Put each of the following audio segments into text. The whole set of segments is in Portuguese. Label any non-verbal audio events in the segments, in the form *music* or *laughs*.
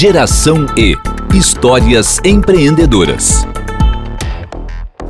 Geração E Histórias empreendedoras.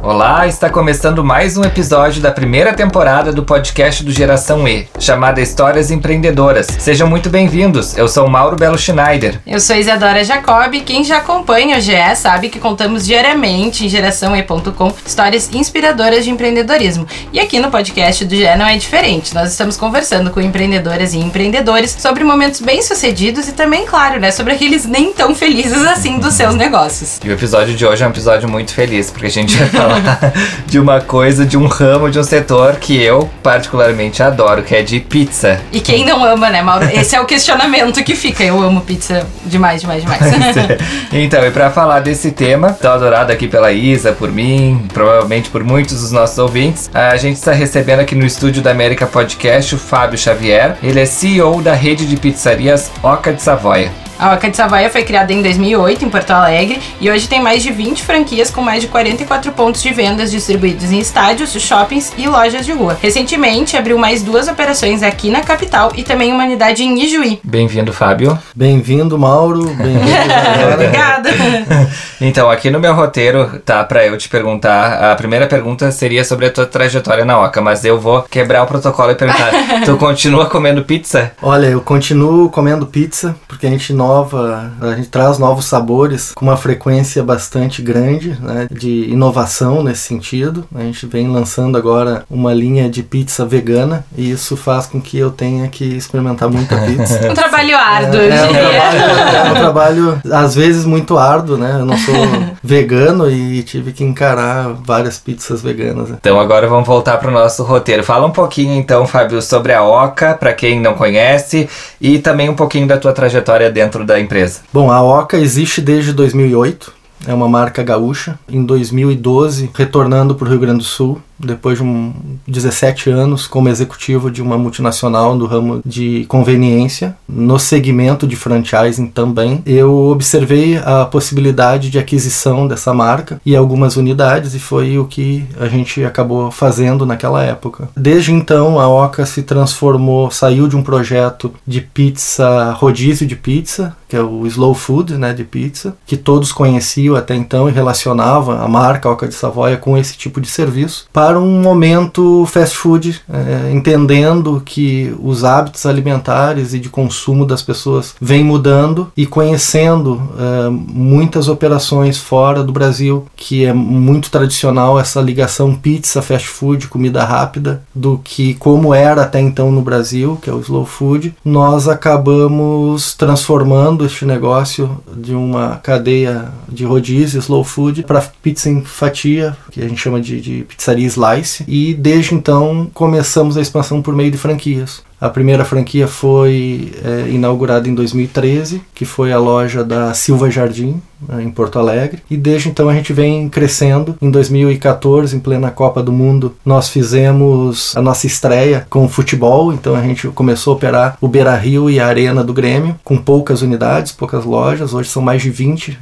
Olá, está começando mais um episódio da primeira temporada do podcast do Geração E, chamada Histórias Empreendedoras. Sejam muito bem-vindos. Eu sou Mauro Belo Schneider. Eu sou Isadora Jacob. Quem já acompanha o GE sabe que contamos diariamente em geraçãoe.com histórias inspiradoras de empreendedorismo. E aqui no podcast do GE não é diferente. Nós estamos conversando com empreendedoras e empreendedores sobre momentos bem-sucedidos e também, claro, né, sobre aqueles nem tão felizes assim dos seus negócios. E o episódio de hoje é um episódio muito feliz, porque a gente vai falar *laughs* de uma coisa, de um ramo, de um setor que eu particularmente adoro, que é de pizza. E quem não ama, né, Mauro? Esse é o questionamento que fica. Eu amo pizza demais, demais, demais. *laughs* então, e para falar desse tema, tão adorado aqui pela Isa, por mim, provavelmente por muitos dos nossos ouvintes, a gente está recebendo aqui no estúdio da América Podcast o Fábio Xavier. Ele é CEO da rede de pizzarias Oca de Savoia. A Oca de Savoia foi criada em 2008 em Porto Alegre e hoje tem mais de 20 franquias com mais de 44 pontos de vendas distribuídos em estádios, shoppings e lojas de rua. Recentemente abriu mais duas operações aqui na capital e também uma unidade em Ijuí. Bem-vindo, Fábio. Bem-vindo, Mauro. Bem-vindo. *laughs* Obrigada. *laughs* então, aqui no meu roteiro tá para eu te perguntar. A primeira pergunta seria sobre a tua trajetória na Oca, mas eu vou quebrar o protocolo e perguntar: *laughs* tu continua comendo pizza? Olha, eu continuo comendo pizza porque a gente nova, a gente traz novos sabores com uma frequência bastante grande, né, de inovação nesse sentido. A gente vem lançando agora uma linha de pizza vegana e isso faz com que eu tenha que experimentar muita pizza. *laughs* um trabalho árduo, é, é. Um trabalho, é um trabalho, às vezes, muito árduo, né? Eu não sou *laughs* vegano e tive que encarar várias pizzas veganas. Né? Então agora vamos voltar para o nosso roteiro. Fala um pouquinho então, Fábio, sobre a Oca, para quem não conhece, e também um pouquinho da tua trajetória dentro dentro da empresa? Bom, a Oca existe desde 2008. É uma marca gaúcha. Em 2012, retornando para o Rio Grande do Sul, depois de um 17 anos como executivo de uma multinacional no ramo de conveniência, no segmento de franchising também, eu observei a possibilidade de aquisição dessa marca e algumas unidades e foi o que a gente acabou fazendo naquela época. Desde então, a Oca se transformou, saiu de um projeto de pizza, rodízio de pizza, que é o slow food, né, de pizza, que todos conheciam até então e relacionavam a marca Oca de Savoia com esse tipo de serviço, para um momento fast food, é, entendendo que os hábitos alimentares e de consumo das pessoas vêm mudando e conhecendo é, muitas operações fora do Brasil, que é muito tradicional essa ligação pizza, fast food, comida rápida, do que como era até então no Brasil, que é o slow food, nós acabamos transformando este negócio de uma cadeia de rodízio slow food para pizza em fatia, que a gente chama de, de pizzaria Slice, e desde então começamos a expansão por meio de franquias. A primeira franquia foi é, inaugurada em 2013, que foi a loja da Silva Jardim, em Porto Alegre. E desde então a gente vem crescendo. Em 2014, em plena Copa do Mundo, nós fizemos a nossa estreia com futebol. Então a gente começou a operar o Beira Rio e a Arena do Grêmio, com poucas unidades, poucas lojas. Hoje são mais de 20,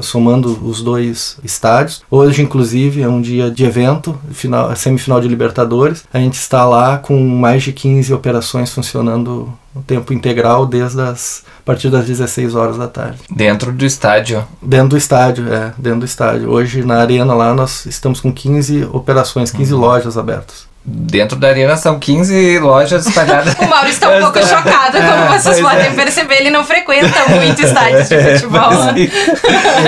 somando os dois estádios. Hoje, inclusive, é um dia de evento, final, semifinal de Libertadores. A gente está lá com mais de 15 operações funcionando o tempo integral desde as a partir das 16 horas da tarde. Dentro do estádio? Dentro do estádio, é, dentro do estádio. Hoje na arena lá nós estamos com 15 operações, 15 uhum. lojas abertas. Dentro da arena são 15 lojas espalhadas. *laughs* o Mauro está um *laughs* pouco chocado, como é, vocês podem é. perceber, ele não frequenta muito estádios de *laughs* futebol.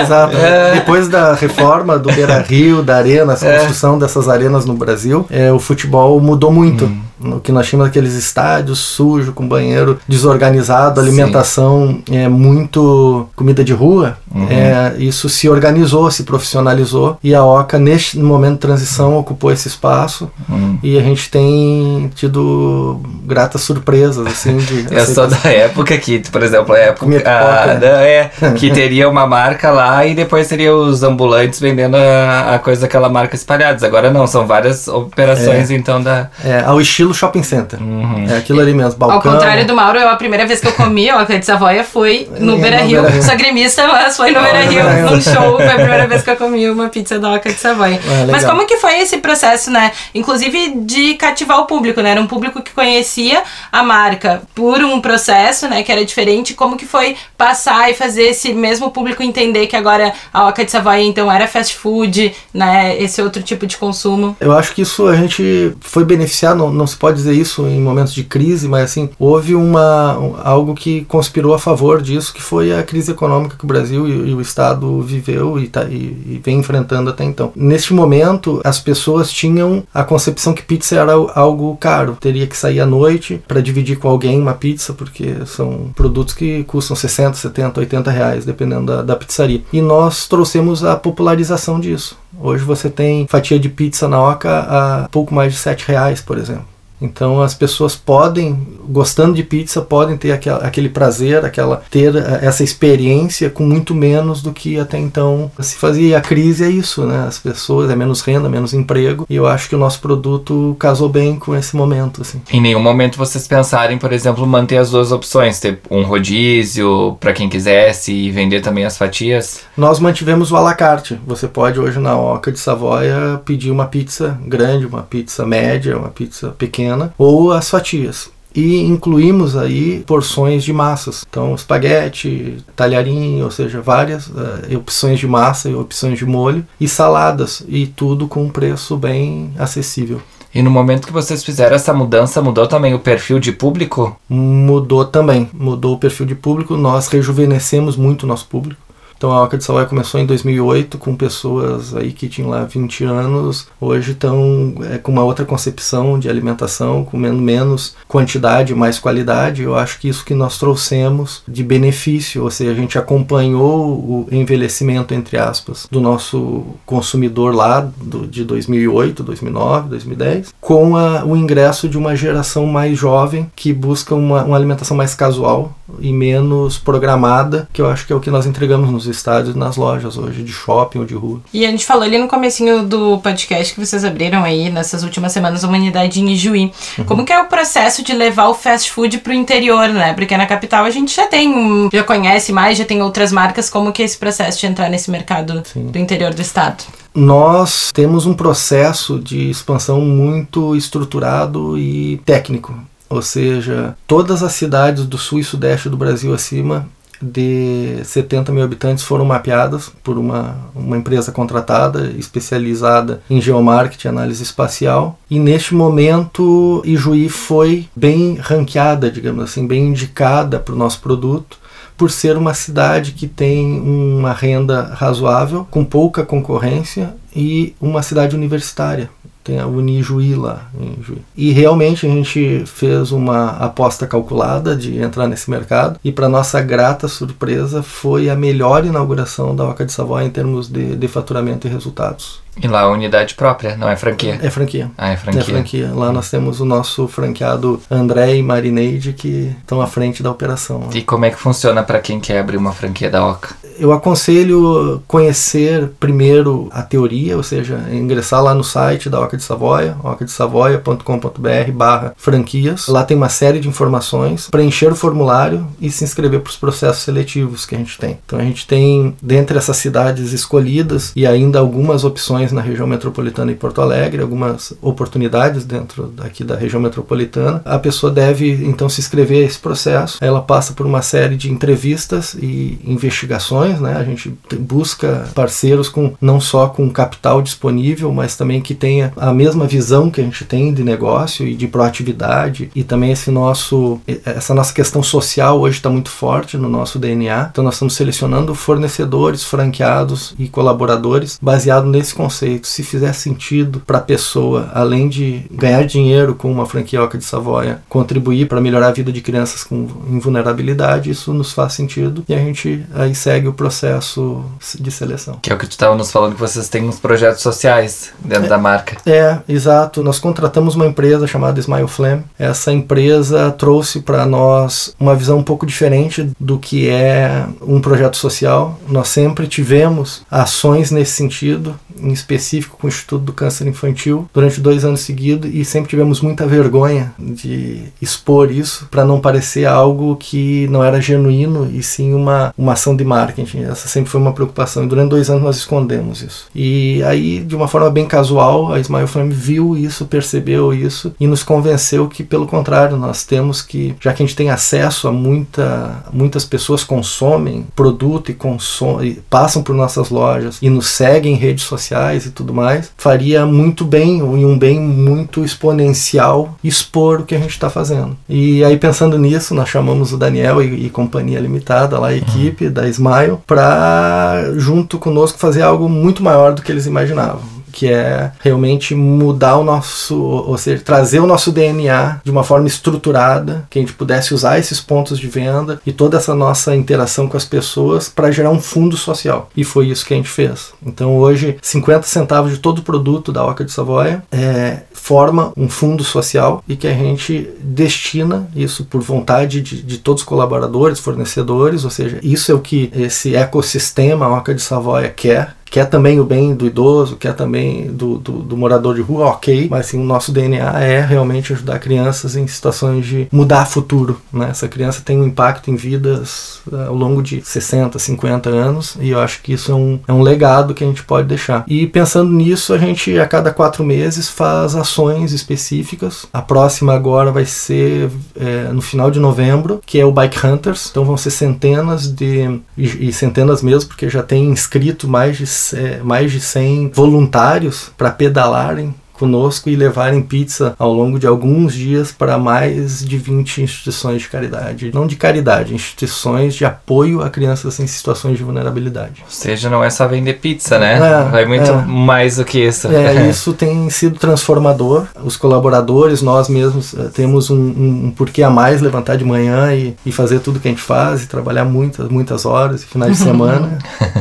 Exato. É. Depois da reforma do Beira Rio, da arena, a é. construção dessas arenas no Brasil, é, o futebol mudou muito. Hum. O que nós tínhamos aqueles estádios sujos, com banheiro desorganizado, alimentação é muito comida de rua. Uhum. É, isso se organizou, se profissionalizou e a Oca, neste momento de transição, ocupou esse espaço uhum. e a gente tem tido gratas surpresas. Assim, de *laughs* Eu sou da época que, por exemplo, a época a, né? é, *laughs* que teria uma marca lá e depois teria os ambulantes vendendo a, a coisa daquela marca espalhadas. Agora não, são várias operações é. então da. É, ao estilo estilo shopping center. Uhum. É aquilo ali mesmo, balcão. Ao contrário do Mauro, eu, a primeira vez que eu comi ó, de Savoia foi no É, Beira Rio. Beira Rio. Sou gremista, mas foi no Beira Rio, num show. Foi a primeira vez que eu comi uma pizza da Oca de Savoia. Legal. mas como que foi esse processo, né? Inclusive de cativar o público, né? Era um público que conhecia a marca por um processo, né? Que era diferente. Como que foi passar e fazer esse mesmo público entender que agora a Oca de Savoia, então, era fast food, né? Esse outro tipo de consumo. Eu acho que isso a gente foi beneficiar, não, não se pode dizer isso em momentos de crise, mas assim, houve uma, um- algo que conspirou a favor disso, que foi a crise econômica que o Brasil e, e o Estado viveu e, tá, e, e vem enfrentando até então. Neste momento, as pessoas tinham a concepção que pizza era algo caro, teria que sair à noite para dividir com alguém uma pizza, porque são produtos que custam 60, 70, 80 reais, dependendo da, da pizzaria. E nós trouxemos a popularização disso. Hoje você tem fatia de pizza na Oca a pouco mais de 7 reais, por exemplo. Então as pessoas podem, gostando de pizza, podem ter aquela, aquele prazer, aquela ter eh, essa experiência com muito menos do que até então se fazia. E a crise é isso, né? As pessoas é menos renda, menos emprego. E eu acho que o nosso produto casou bem com esse momento, assim. Em nenhum momento vocês pensarem, por exemplo, manter as duas opções, ter um rodízio para quem quisesse e vender também as fatias. Nós mantivemos o à la carte. Você pode hoje na Oca de Savoia pedir uma pizza grande, uma pizza média, uma pizza pequena ou as fatias. E incluímos aí porções de massas. Então, espaguete, talharim, ou seja, várias eh, opções de massa e opções de molho e saladas. E tudo com um preço bem acessível. E no momento que vocês fizeram essa mudança, mudou também o perfil de público? Mudou também, mudou o perfil de público, nós rejuvenescemos muito o nosso público. Então a Oca de Savoia começou em 2008 com pessoas aí que tinham lá 20 anos, hoje estão é, com uma outra concepção de alimentação, comendo menos quantidade, mais qualidade. Eu acho que isso que nós trouxemos de benefício, ou seja, a gente acompanhou o envelhecimento entre aspas do nosso consumidor lá do, de 2008, 2009, 2010, com a, o ingresso de uma geração mais jovem que busca uma, uma alimentação mais casual e menos programada, que eu acho que é o que nós entregamos nos e nas lojas hoje, de shopping ou de rua. E a gente falou ali no comecinho do podcast que vocês abriram aí nessas últimas semanas uma unidade em Ijuí. Como que é o processo de levar o fast food pro interior, né? Porque na capital a gente já tem, um- já conhece mais, já tem outras marcas. Como que é esse processo de entrar nesse mercado Sim. do interior do estado? Nós temos um processo de expansão muito estruturado e técnico. Ou seja, todas as cidades do sul e sudeste do Brasil acima de 70 mil habitantes foram mapeadas por uma, uma empresa contratada, especializada em geomarketing análise espacial. E neste momento, Ijuí foi bem ranqueada, digamos assim, bem indicada para o nosso produto por ser uma cidade que tem uma renda razoável, com pouca concorrência e uma cidade universitária. Tem a Unijuí lá em Juí. E realmente a gente fez uma aposta calculada de entrar nesse mercado e para nossa grata surpresa foi a melhor inauguração da Oca de Savoia em termos de, de faturamento e resultados. E lá a unidade própria, não é franquia? É franquia. Ah, é franquia. É franquia. Lá nós temos o nosso franqueado André e Marineide que estão à frente da operação. E como é que funciona para quem quer abrir uma franquia da Oca? Eu aconselho conhecer primeiro a teoria, ou seja, ingressar lá no site da Oca de Savoia, ocadesavoia.com.br barra franquias. Lá tem uma série de informações, preencher o formulário e se inscrever para os processos seletivos que a gente tem. Então a gente tem, dentre essas cidades escolhidas e ainda algumas opções na região metropolitana e Porto Alegre, algumas oportunidades dentro daqui da região metropolitana. A pessoa deve então se inscrever esse processo. Ela passa por uma série de entrevistas e investigações, né? A gente te- busca parceiros com não só com capital disponível, mas também que tenha a mesma visão que a gente tem de negócio e de proatividade e também esse nosso essa nossa questão social hoje está muito forte no nosso DNA. Então nós estamos selecionando fornecedores, franqueados e colaboradores baseado nesse conceito. Se fizer sentido para a pessoa, além de ganhar dinheiro com uma franquia Oca de Savoia, contribuir para melhorar a vida de crianças com em vulnerabilidade, isso nos faz sentido e a gente aí segue o processo de seleção. Que é o que tu estava nos falando que vocês têm uns projetos sociais dentro da marca. É, exato. Nós contratamos uma empresa chamada Smile Flame. Essa empresa trouxe para nós uma visão um pouco diferente do que é um projeto social. Nós sempre tivemos ações nesse sentido em específico com o Instituto do Câncer Infantil durante dois anos seguidos e sempre tivemos muita vergonha de expor isso para não parecer algo que não era genuíno e sim uma, uma ação de marketing. Essa sempre foi uma preocupação e durante dois anos nós escondemos isso. E aí, de uma forma bem casual, a Smile Flame viu isso, percebeu isso e nos convenceu que, pelo contrário, nós temos que, já que a gente tem acesso a muita, muitas pessoas consomem produto e, consomem, passam por nossas lojas e nos seguem em redes sociais e tudo mais, faria muito bem, e um bem muito exponencial, expor o que a gente está fazendo. E aí, pensando nisso, nós chamamos o Daniel e, e Companhia Limitada, lá a equipe uhum. da Smile, para, junto conosco, fazer algo muito maior do que eles imaginavam que é realmente mudar o nosso, ou seja, trazer o nosso DNA de uma forma estruturada, que a gente pudesse usar esses pontos de venda e toda essa nossa interação com as pessoas para gerar um fundo social. E foi isso que a gente fez. Então hoje, 50 centavos de todo produto da Oca de Savoia é, forma um fundo social e que a gente destina isso por vontade de, de todos os colaboradores, fornecedores, ou seja, isso é o que esse ecossistema Oca de Savoia quer quer também o bem do idoso, quer também do, do, do, morador de rua, ok, mas sim o nosso DNA é realmente ajudar crianças em situações de mudar futuro. Né? Essa criança tem um impacto em vidas uh, ao longo de 60, 50 anos e eu acho que isso é um, é um legado que a gente pode deixar. E pensando nisso, a gente a cada quatro meses faz ações específicas. A próxima agora vai ser é, no final de novembro, que é o Bike Hunters. Então vão ser centenas de. e, e centenas mesmo, porque já tem inscrito mais de é, mais de 100 voluntários para pedalarem conosco e levarem pizza ao longo de alguns dias para mais de 20 instituições de caridade. Não de caridade, instituições de apoio a crianças em situações de vulnerabilidade. Ou seja, não é só vender pizza, né? É, Vai muito é. mais do que isso. É, *laughs* isso tem sido transformador. Os colaboradores, nós mesmos, eh, temos um, um, um, porquê a mais levantar de manhã e, e fazer tudo que a gente faz e trabalhar muitas, muitas horas e finais de *laughs* semana.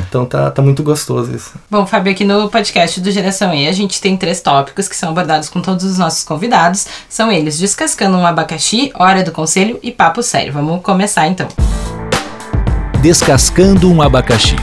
então tá, tá muito gostoso isso. Bom, Fábio, aqui no podcast do Geração E a gente tem três tópicos que são abordados com todos os nossos convidados. São eles Descascando um Abacaxi, Hora do Conselho e Papo Sério. Vamos começar então. Descascando um Abacaxi.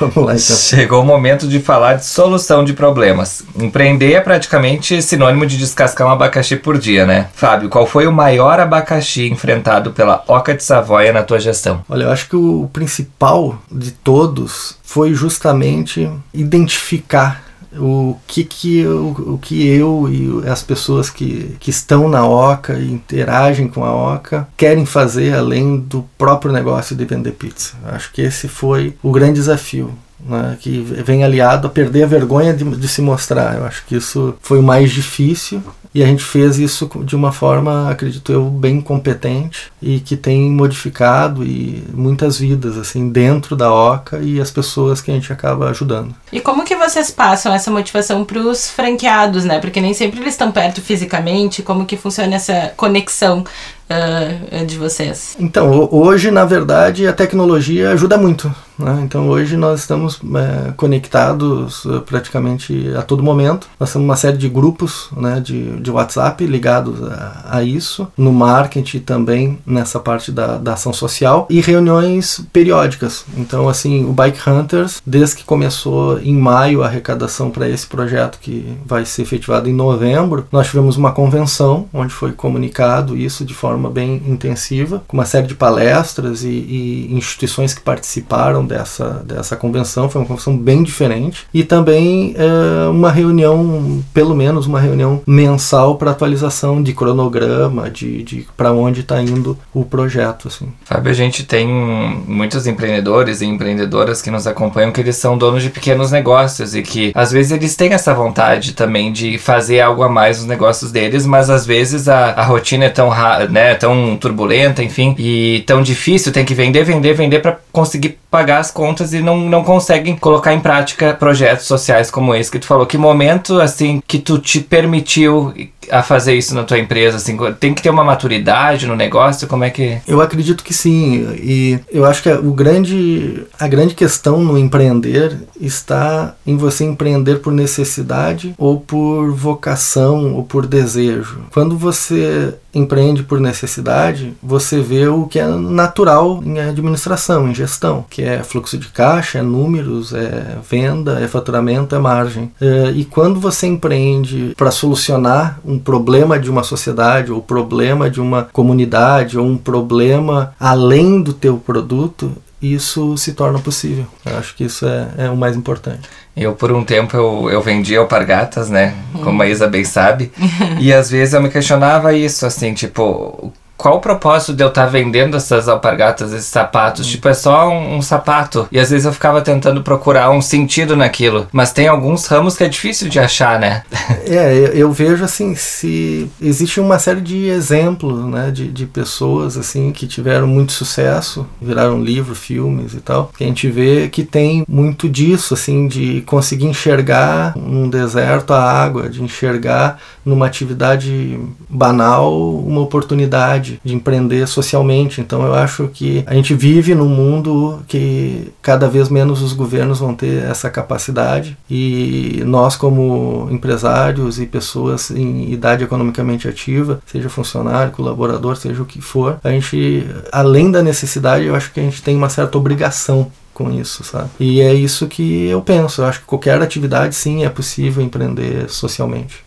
Lá, então. Chegou o momento de falar de solução de problemas. Empreender é praticamente sinônimo de descascar um abacaxi por dia, né? Fábio, qual foi o maior abacaxi enfrentado pela Oca de Savoia na tua gestão? Olha, eu acho que o principal de todos foi justamente identificar o que que eu, o que eu e as pessoas que, que estão na Oca e interagem com a Oca querem fazer além do próprio negócio de vender pizza. Acho que esse foi o grande desafio. Né, que vem aliado a perder a vergonha de, de se mostrar. Eu acho que isso foi o mais difícil e a gente fez isso de uma forma, acredito eu, bem competente e que tem modificado e muitas vidas assim dentro da Oca e as pessoas que a gente acaba ajudando. E como que vocês passam essa motivação para os franqueados, né? Porque nem sempre eles estão perto fisicamente. Como que funciona essa conexão uh, de vocês? Então, hoje, na verdade, a tecnologia ajuda muito. Né? Então, hoje nós estamos é, conectados uh, praticamente a todo momento. Nós temos uma série de grupos né, de, de WhatsApp ligados a, a isso, no marketing também, nessa parte da, da ação social, e reuniões periódicas. Então, assim, o Bike Hunters, desde que começou em maio a arrecadação para esse projeto, que vai ser efetivado em novembro, nós tivemos uma convenção onde foi comunicado isso de forma bem intensiva, com uma série de palestras e, e instituições que participaram dessa, dessa convenção. Foi uma convenção bem diferente. E também é, uma reunião, pelo menos uma reunião mensal para atualização de cronograma, de, de para onde está indo o projeto. Assim. A gente tem muitos empreendedores e empreendedoras que nos acompanham que eles são donos de pequenos negócios e que às vezes eles têm essa vontade também de fazer algo a mais nos negócios deles, mas às vezes a, a rotina é tão né, tão turbulenta, enfim, e tão difícil, tem que vender, vender, vender para conseguir pagar as contas e não, não conseguem colocar em prática projetos sociais como esse que tu falou. Que momento, assim, que tu te permitiu a fazer isso na tua empresa? Assim, tem que ter uma maturidade no negócio? Como é que. Eu acredito que sim. E eu acho que o grande, a grande questão no empreender está em você empreender por necessidade ou por vocação ou por desejo. Quando você empreende por necessidade, você vê o que é natural em administração, em gestão, que é fluxo de caixa, é números, é venda, é faturamento, é margem. É, e quando você empreende para solucionar um problema de uma sociedade, ou problema de uma comunidade, ou um problema além do teu produto, isso se torna possível. Eu acho que isso é, é o mais importante. Eu, por um tempo, eu, eu vendia alpargatas, né? Como a Isa bem sabe. *laughs* e às vezes eu me questionava isso, assim, tipo, qual o propósito de eu estar tá vendendo essas alpargatas, esses sapatos? Hum. Tipo, é só um, um, sapato. E às vezes eu ficava tentando procurar um sentido naquilo. Mas tem alguns ramos que é difícil de achar, né? *laughs* é, eu, eu, vejo assim, se existe uma série de exemplos, né, de, de pessoas assim que tiveram muito sucesso, viraram livro, filmes e tal, que a gente vê que tem muito disso, assim, de conseguir enxergar num deserto a água, de enxergar numa atividade banal uma oportunidade de empreender socialmente. Então eu acho que a gente vive num mundo que cada vez menos os governos vão ter essa capacidade e nós como empresários e pessoas em idade economicamente ativa, seja funcionário, colaborador, seja o que for, a gente além da necessidade, eu acho que a gente tem uma certa obrigação com isso, sabe? E é isso que eu penso. Eu acho que qualquer atividade sim é possível empreender socialmente.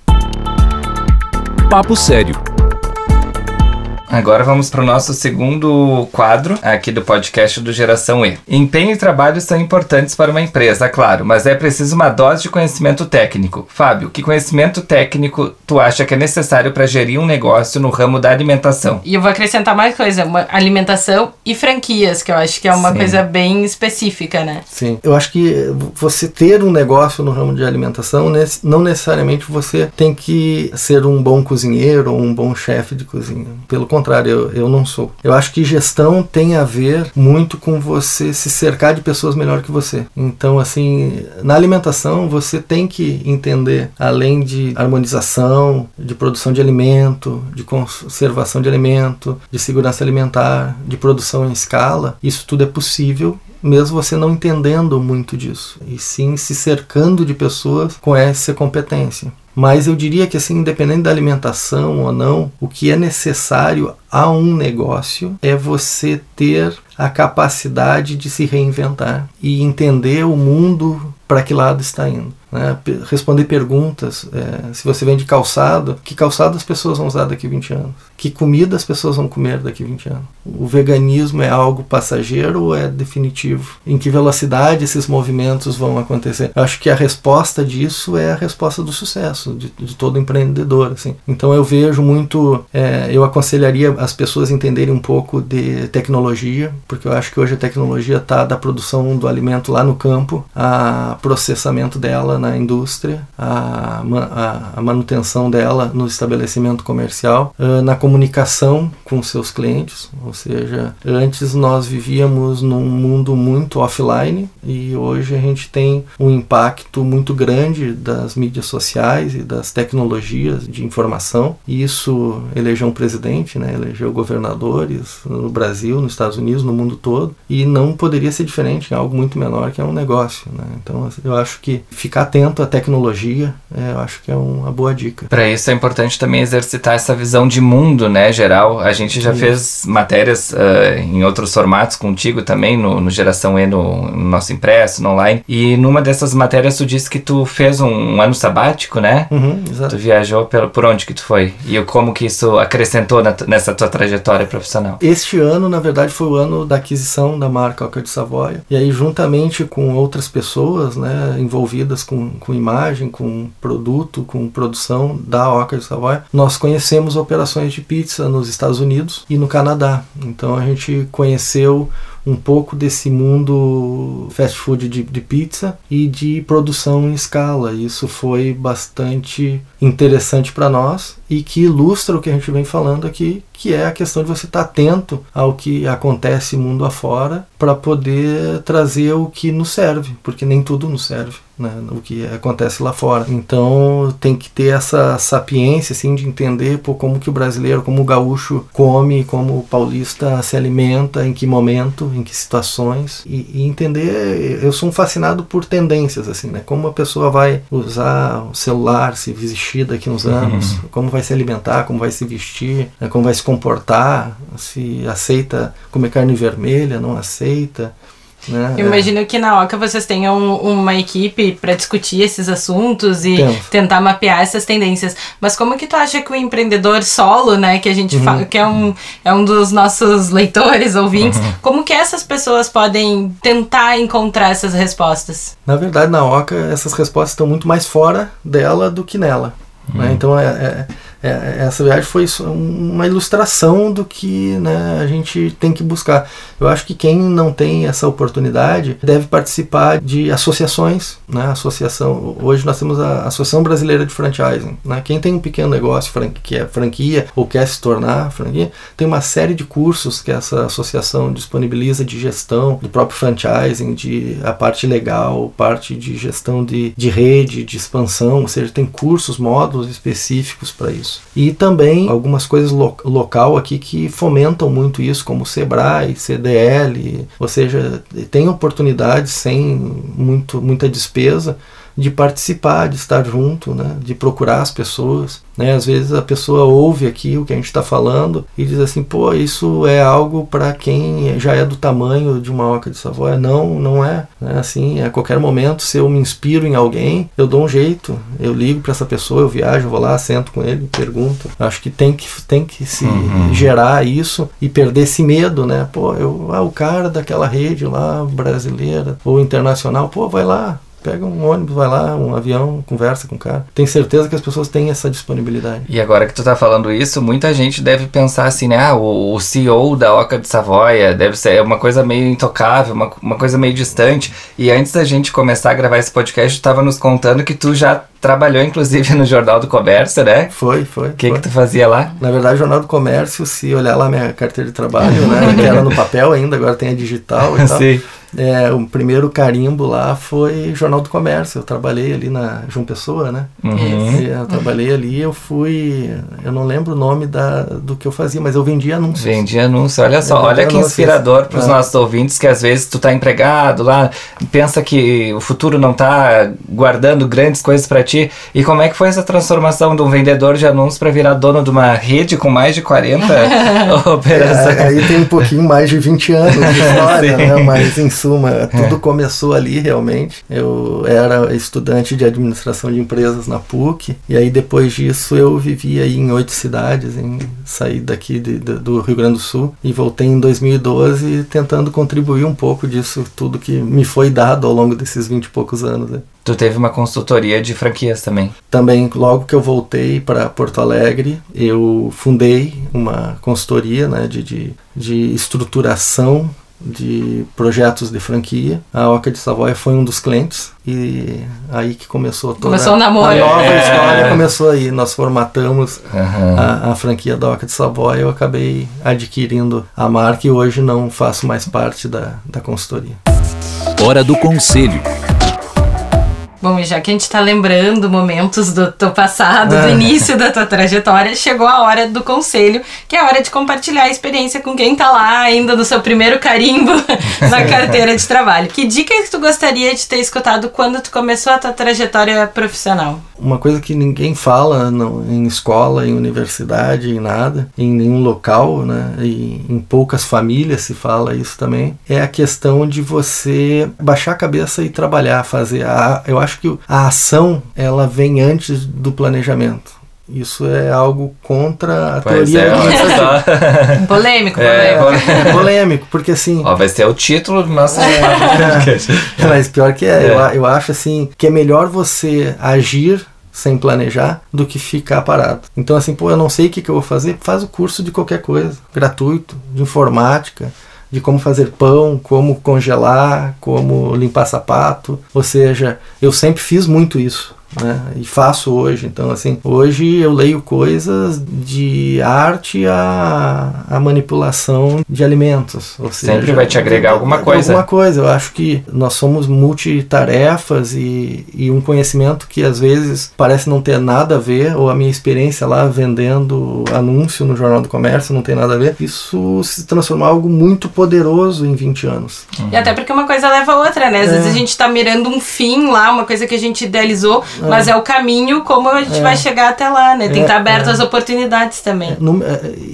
Papo sério Agora vamos para o nosso segundo quadro aqui do podcast do Geração E. Empenho e trabalho são importantes para uma empresa, claro, mas é preciso uma dose de conhecimento técnico. Fábio, que conhecimento técnico tu acha que é necessário para gerir um negócio no ramo da alimentação? E eu vou acrescentar mais coisa, uma alimentação e franquias, que eu acho que é uma Sim. coisa bem específica, né? Sim. Eu acho que você ter um negócio no ramo de alimentação, não necessariamente você tem que ser um bom cozinheiro ou um bom chefe de cozinha. Pelo contrário, contrário, eu, eu não sou. Eu acho que gestão tem a ver muito com você se cercar de pessoas melhor que você. Então, assim, na alimentação você tem que entender, além de harmonização, de produção de alimento, de conservação de alimento, de segurança alimentar, de produção em escala, isso tudo é possível mesmo você não entendendo muito disso, e sim se cercando de pessoas com essa competência. Mas eu diria que assim, independente da alimentação ou não, o que é necessário a um negócio é você ter a capacidade de se reinventar e entender o mundo para que lado está indo. Né? Responder perguntas. É, se você vende calçado, que calçado as pessoas vão usar daqui a 20 anos? Que comida as pessoas vão comer daqui a 20 anos? O veganismo é algo passageiro ou é definitivo? Em que velocidade esses movimentos vão acontecer? Eu acho que a resposta disso é a resposta do sucesso de, de todo empreendedor. Assim. Então eu vejo muito, é, eu aconselharia as pessoas entenderem um pouco de tecnologia, porque eu acho que hoje a tecnologia está da produção do alimento lá no campo, a processamento dela na indústria, a, a, a manutenção dela no estabelecimento comercial, uh, na comunicação com seus clientes, ou seja, antes nós vivíamos num mundo muito offline e hoje a gente tem um impacto muito grande das mídias sociais e das tecnologias de informação. Isso elegeu um presidente, né, elegeu governadores no Brasil, nos Estados Unidos, no mundo todo, e não poderia ser diferente em algo muito menor que é um negócio. Né? Então eu acho que ficar atento à tecnologia, é, eu acho que é uma boa dica. Para isso é importante também exercitar essa visão de mundo, né, geral. A gente já Sim. fez matérias uh, em outros formatos contigo também, no, no Geração E, no, no, nosso impresso, no online. E numa dessas matérias tu disse que tu fez um, um ano sabático, né? Uhum, exato. Tu viajou pelo, por onde que tu foi? E como que isso acrescentou na, nessa tua trajetória profissional? Este ano, na verdade, foi o ano da aquisição da marca Alca de Savoia. E aí, juntamente com outras pessoas, né, envolvidas com com, imagem, com produto, com produção da Oca de Savoy, nós conhecemos operações de pizza nos Estados Unidos e no Canadá. Então a gente conheceu um pouco desse mundo fast food de, de pizza e de produção em escala. Isso foi bastante interessante para nós e que ilustra o que a gente vem falando aqui, que é a questão de você estar atento ao que acontece mundo afora para poder trazer o que nos serve, porque nem tudo nos serve. Né, o que acontece lá fora. Então tem que ter essa sapiência assim, de entender pô, como que o brasileiro, como o gaúcho come, como o paulista se alimenta, em que momento, em que situações. E, e entender, eu sou um fascinado por tendências, assim, né? Como a pessoa vai usar o celular, se vestir daqui uns anos, uhum. como vai se alimentar, como vai se vestir, né? como vai se comportar, se aceita comer carne vermelha, não aceita. Né? Eu imagino que na OCA vocês tenham uma equipe para discutir esses assuntos e Temos. tentar mapear essas tendências. Mas como que tu acha que o empreendedor solo, né, que a gente uhum. fala, que é um, é um dos nossos leitores, ouvintes, uhum. como que essas pessoas podem tentar encontrar essas respostas? Na verdade, na OCA, essas respostas estão muito mais fora dela do que nela. Né? Uhum. Né? Então, é, é é, essa viagem foi uma ilustração do que né, a gente tem que buscar. Eu acho que quem não tem essa oportunidade deve participar de associações. Né, associação, hoje nós temos a Associação Brasileira de Franchising. Né, quem tem um pequeno negócio que é franquia ou quer se tornar franquia, tem uma série de cursos que essa associação disponibiliza de gestão do próprio franchising, de a parte legal, parte de gestão de, de rede, de expansão, ou seja, tem cursos, módulos específicos para isso isso. E também algumas coisas lo local aqui que fomentam muito isso, como Sebrae, CDL, ou seja, tem oportunidades sem muito, muita despesa de participar, de estar junto, né, de procurar as pessoas. Né? Às vezes a pessoa ouve aqui o que a gente está falando e diz assim, pô, isso é algo para quem já é do tamanho de uma oca de Savoia. Não, não é. Né? Assim, a qualquer momento, se eu me inspiro em alguém, eu dou um jeito. Eu ligo para essa pessoa, eu viajo, vou lá, sento com ele, pergunto. Acho que tem que, tem que se uhum. gerar isso e perder esse medo, né? Pô, eu, ah, o cara daquela rede lá brasileira ou internacional, pô, vai lá, pega um ônibus, vai lá, um avião, conversa com o cara. Tenho certeza que as pessoas têm essa disponibilidade. E agora que tu tá falando isso, muita gente deve pensar assim, né? Ah, o, o CEO da Oca de Savoia deve ser uma coisa meio intocável, uma, uma coisa meio distante. E antes da gente começar a gravar esse podcast, tu tava nos contando que tu já trabalhou inclusive no Jornal do Comércio, né? Foi, foi. O que, que tu fazia lá? Na verdade, Jornal do Comércio, se olhar lá minha carteira de trabalho, né? *laughs* Que era no papel ainda, agora tem a digital e tal. Sim. É, o primeiro carimbo lá foi Jornal do Comércio. Eu trabalhei ali na João Pessoa, né? Uhum. Eu trabalhei ali, eu fui. Eu não lembro o nome da, do que eu fazia, mas eu vendia anúncios. Vendia anúncios, olha só, olha que inspirador para os é. nossos ouvintes que às vezes tu tá empregado lá, pensa que o futuro não tá guardando grandes coisas para ti. E como é que foi essa transformação de um vendedor de anúncios para virar dono de uma rede com mais de 40 *laughs* operações? É, aí tem um pouquinho mais de 20 anos de história, *laughs* né? Mas em suma, tudo é. começou ali realmente. Eu era estudante de administração de empresas na PUC, e aí depois disso eu vivi aí em oito cidades, em saí daqui de, de, do Rio Grande do Sul e voltei em 2012 tentando contribuir um pouco disso tudo que me foi dado ao longo desses 20 e poucos anos. Né? Tu teve uma consultoria de franquias também? Também, logo que eu voltei para Porto Alegre, eu fundei uma consultoria né, de, de, de estruturação de projetos de franquia. A Oca de Savoia foi um dos clientes e aí que começou toda começou a nova é. história começou aí. Nós formatamos uhum. a, a, franquia da Oca de Savoia. Eu acabei adquirindo a marca e hoje não faço mais parte da, da consultoria. Hora do conselho. Bom, e já que a gente está lembrando momentos do teu passado, do é. início da tua trajetória, chegou a hora do conselho, que é a hora de compartilhar a experiência com quem está lá ainda no seu primeiro carimbo *laughs* na carteira de trabalho. Que dica que tu gostaria de ter escutado quando tu começou a tua trajetória profissional? Uma coisa que ninguém fala não, em escola, em universidade, em nada, em nenhum local, né? E em poucas famílias se fala isso também, é a questão de você baixar a cabeça e trabalhar, fazer. A, eu acho acho que a ação ela vem antes do planejamento. Isso é algo contra a pois teoria é, do *laughs* polêmico, é, polêmico. *laughs* polêmico, porque assim. Ó, vai ser o título do nosso. *laughs* Mas pior que é, é. Eu, eu acho assim que é melhor você agir sem planejar do que ficar parado. Então, assim, pô, eu não sei o que, que eu vou fazer, faz o curso de qualquer coisa, gratuito, de informática, de como fazer pão, como congelar, como limpar sapato. Ou seja, eu sempre fiz muito isso né? E faço hoje. Então, assim, hoje eu leio coisas de arte a, a manipulação de alimentos. Ou Sempre seja, vai te agregar alguma coisa. Alguma coisa. Eu acho que nós somos multitarefas e, e um conhecimento que às vezes parece não ter nada a ver, ou a minha experiência lá vendendo anúncio no Jornal do Comércio não tem nada a ver. Isso se transformou em algo muito poderoso em 20 anos. Uhum. E até porque uma coisa leva a outra, né? Às é. vezes a gente tá mirando um fim lá, uma coisa que a gente idealizou. Mas é o caminho como a gente é. vai chegar até lá, né? Tem que estar é, aberto às oportunidades também.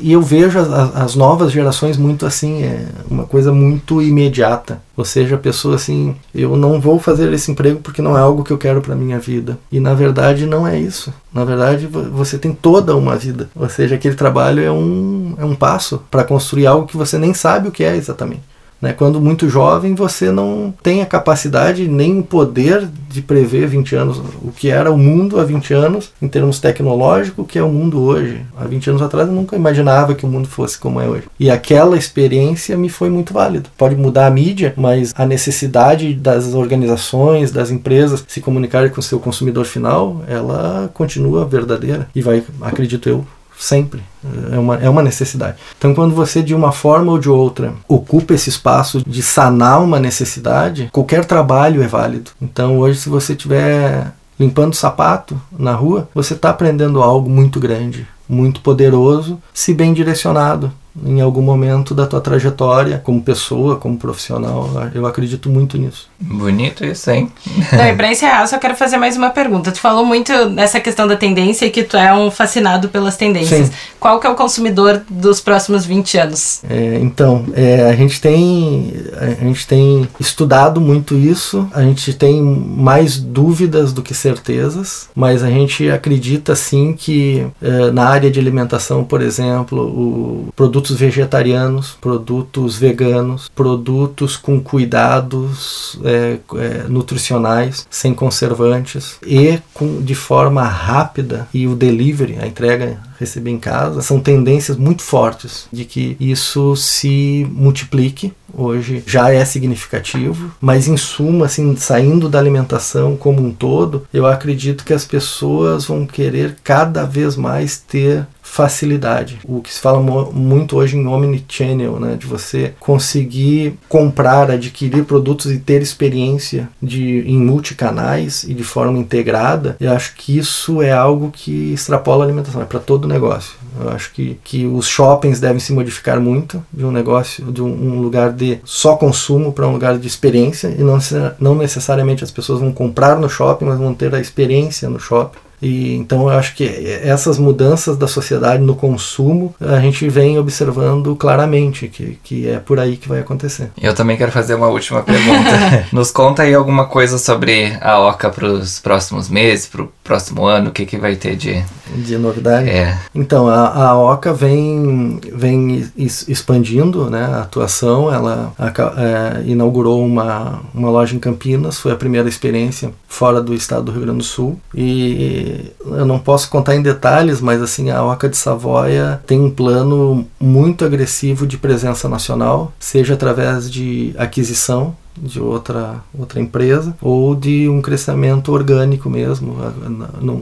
e eu vejo as, as, novas gerações muito assim, é uma coisa muito imediata. Ou seja, a pessoa assim, eu não vou fazer esse emprego porque não é algo que eu quero para minha vida. E na verdade não é isso. Na verdade, você tem toda uma vida. Ou seja, aquele trabalho é um, é um passo para construir algo que você nem sabe o que é exatamente. Né? Quando muito jovem, você não tem a capacidade nem o poder de prever 20 anos, o que era o mundo há 20 anos, em termos tecnológicos, o que é o mundo hoje. Há 20 anos atrás eu nunca imaginava que o mundo fosse como é hoje. E aquela experiência me foi muito válida. Pode mudar a mídia, mas a necessidade das organizações, das empresas se comunicarem com o seu consumidor final, ela continua verdadeira e vai, acredito eu, sempre. É uma, é uma necessidade. Então, quando você, de uma forma ou de outra, ocupa esse espaço de sanar uma necessidade, qualquer trabalho é válido. Então, hoje, se você estiver limpando sapato na rua, você está aprendendo algo muito grande, muito poderoso, se bem direcionado em algum momento da tua trajetória como pessoa, como profissional. Eu acredito muito nisso. Bonito isso, hein? Não, e pra encerrar, eu só quero fazer mais uma pergunta. Tu falou muito nessa questão da tendência e que tu é um fascinado pelas tendências. Sim. Qual que é o consumidor dos próximos 20 anos? É, então, é, a gente tem a gente tem estudado muito isso, a gente tem mais dúvidas do que certezas, mas a gente acredita sim que é, na área de alimentação, por exemplo, o produtos vegetarianos, produtos veganos, produtos com cuidados é, é, nutricionais, sem conservantes e com, de forma rápida e o delivery, a entrega receber em casa, são tendências muito fortes de que isso se multiplique. Hoje já é significativo, mas em suma, assim, saindo da alimentação como um todo, eu acredito que as pessoas vão querer cada vez mais ter facilidade. O que se fala muito hoje em omnichannel, né, de você conseguir comprar, adquirir produtos e ter experiência de em multicanais e de forma integrada. Eu acho que isso é algo que extrapola a alimentação, é para todo negócio. Eu acho que, que os shoppings devem se modificar muito de um negócio, de um, um lugar de só consumo para um lugar de experiência e não, não necessariamente as pessoas vão comprar no shopping, mas vão ter a experiência no shopping. E então eu acho que essas mudanças da sociedade no consumo a gente vem observando claramente que, que é por aí que vai acontecer. Eu também quero fazer uma última pergunta. *laughs* Nos conta aí alguma coisa sobre a Oca para os próximos meses, para o próximo ano, o que, que vai ter de, de novidade? É. Então a, a Oca vem, vem expandindo né, a atuação, ela é, inaugurou uma, uma loja em Campinas, foi a primeira experiência fora do estado do Rio Grande do Sul e eu não posso contar em detalhes, mas assim a Oca de Savoia tem um plano muito agressivo de presença nacional, seja através de aquisição de outra, outra empresa ou de um crescimento orgânico mesmo,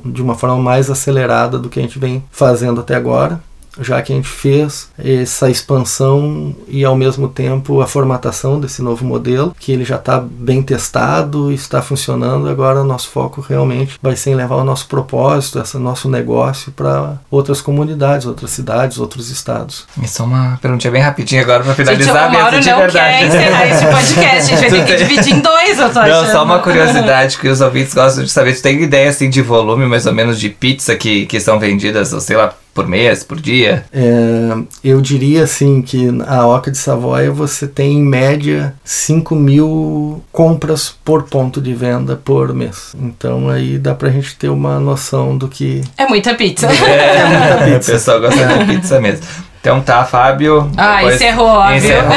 de uma forma mais acelerada do que a gente vem fazendo até agora já que a gente fez essa expansão e ao mesmo tempo a formatação desse novo modelo, que ele já está bem testado e está funcionando. Agora o nosso foco realmente vai ser em levar o nosso propósito, esse nosso negócio para outras comunidades, outras cidades, outros estados. E só uma perguntinha bem rapidinha agora para finalizar gente, mesmo de não verdade. quer encerrar esse *laughs* podcast, a gente vai ter que dividir em dois, eu tô Não, achando. só uma curiosidade que os ouvintes gostam de saber. Tu tem ideia assim de volume mais ou menos de pizza que, que são vendidas, ou sei lá, por mês, por dia? É, eu diria assim que a Oca de Savoia você tem em média 5 mil compras por ponto de venda por mês. Então aí dá pra gente ter uma noção do que. É muita pizza. É, é muita *laughs* pizza. o pessoal gosta de pizza mesmo. Então tá, Fábio. Ah, encerrou? Encerrou.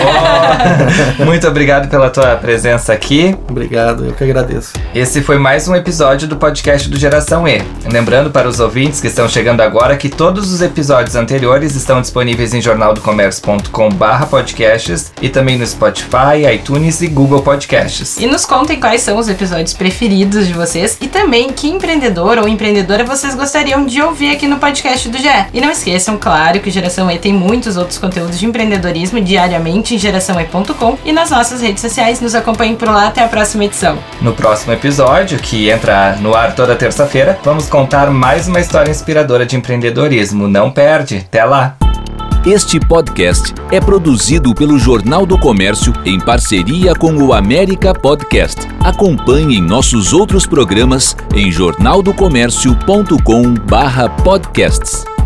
*laughs* Muito obrigado pela tua presença aqui. Obrigado, eu que agradeço. Esse foi mais um episódio do podcast do Geração E. Lembrando para os ouvintes que estão chegando agora que todos os episódios anteriores estão disponíveis em jornaldocomércio.com/podcasts e também no Spotify, iTunes e Google Podcasts. E nos contem quais são os episódios preferidos de vocês e também que empreendedor ou empreendedora vocês gostariam de ouvir aqui no podcast do GE. E não esqueçam, claro, que Geração E tem muitos outros conteúdos de empreendedorismo diariamente em geraçãoe.com e nas nossas redes sociais. Nos acompanhem por lá. Até a próxima edição. No próximo episódio, que entra no ar toda terça-feira, vamos contar mais uma história inspiradora de empreendedorismo. Não perde. Até lá. Este podcast é produzido pelo Jornal do Comércio em parceria com o América Podcast. Acompanhe nossos outros programas em jornaldocomércio.com/podcasts.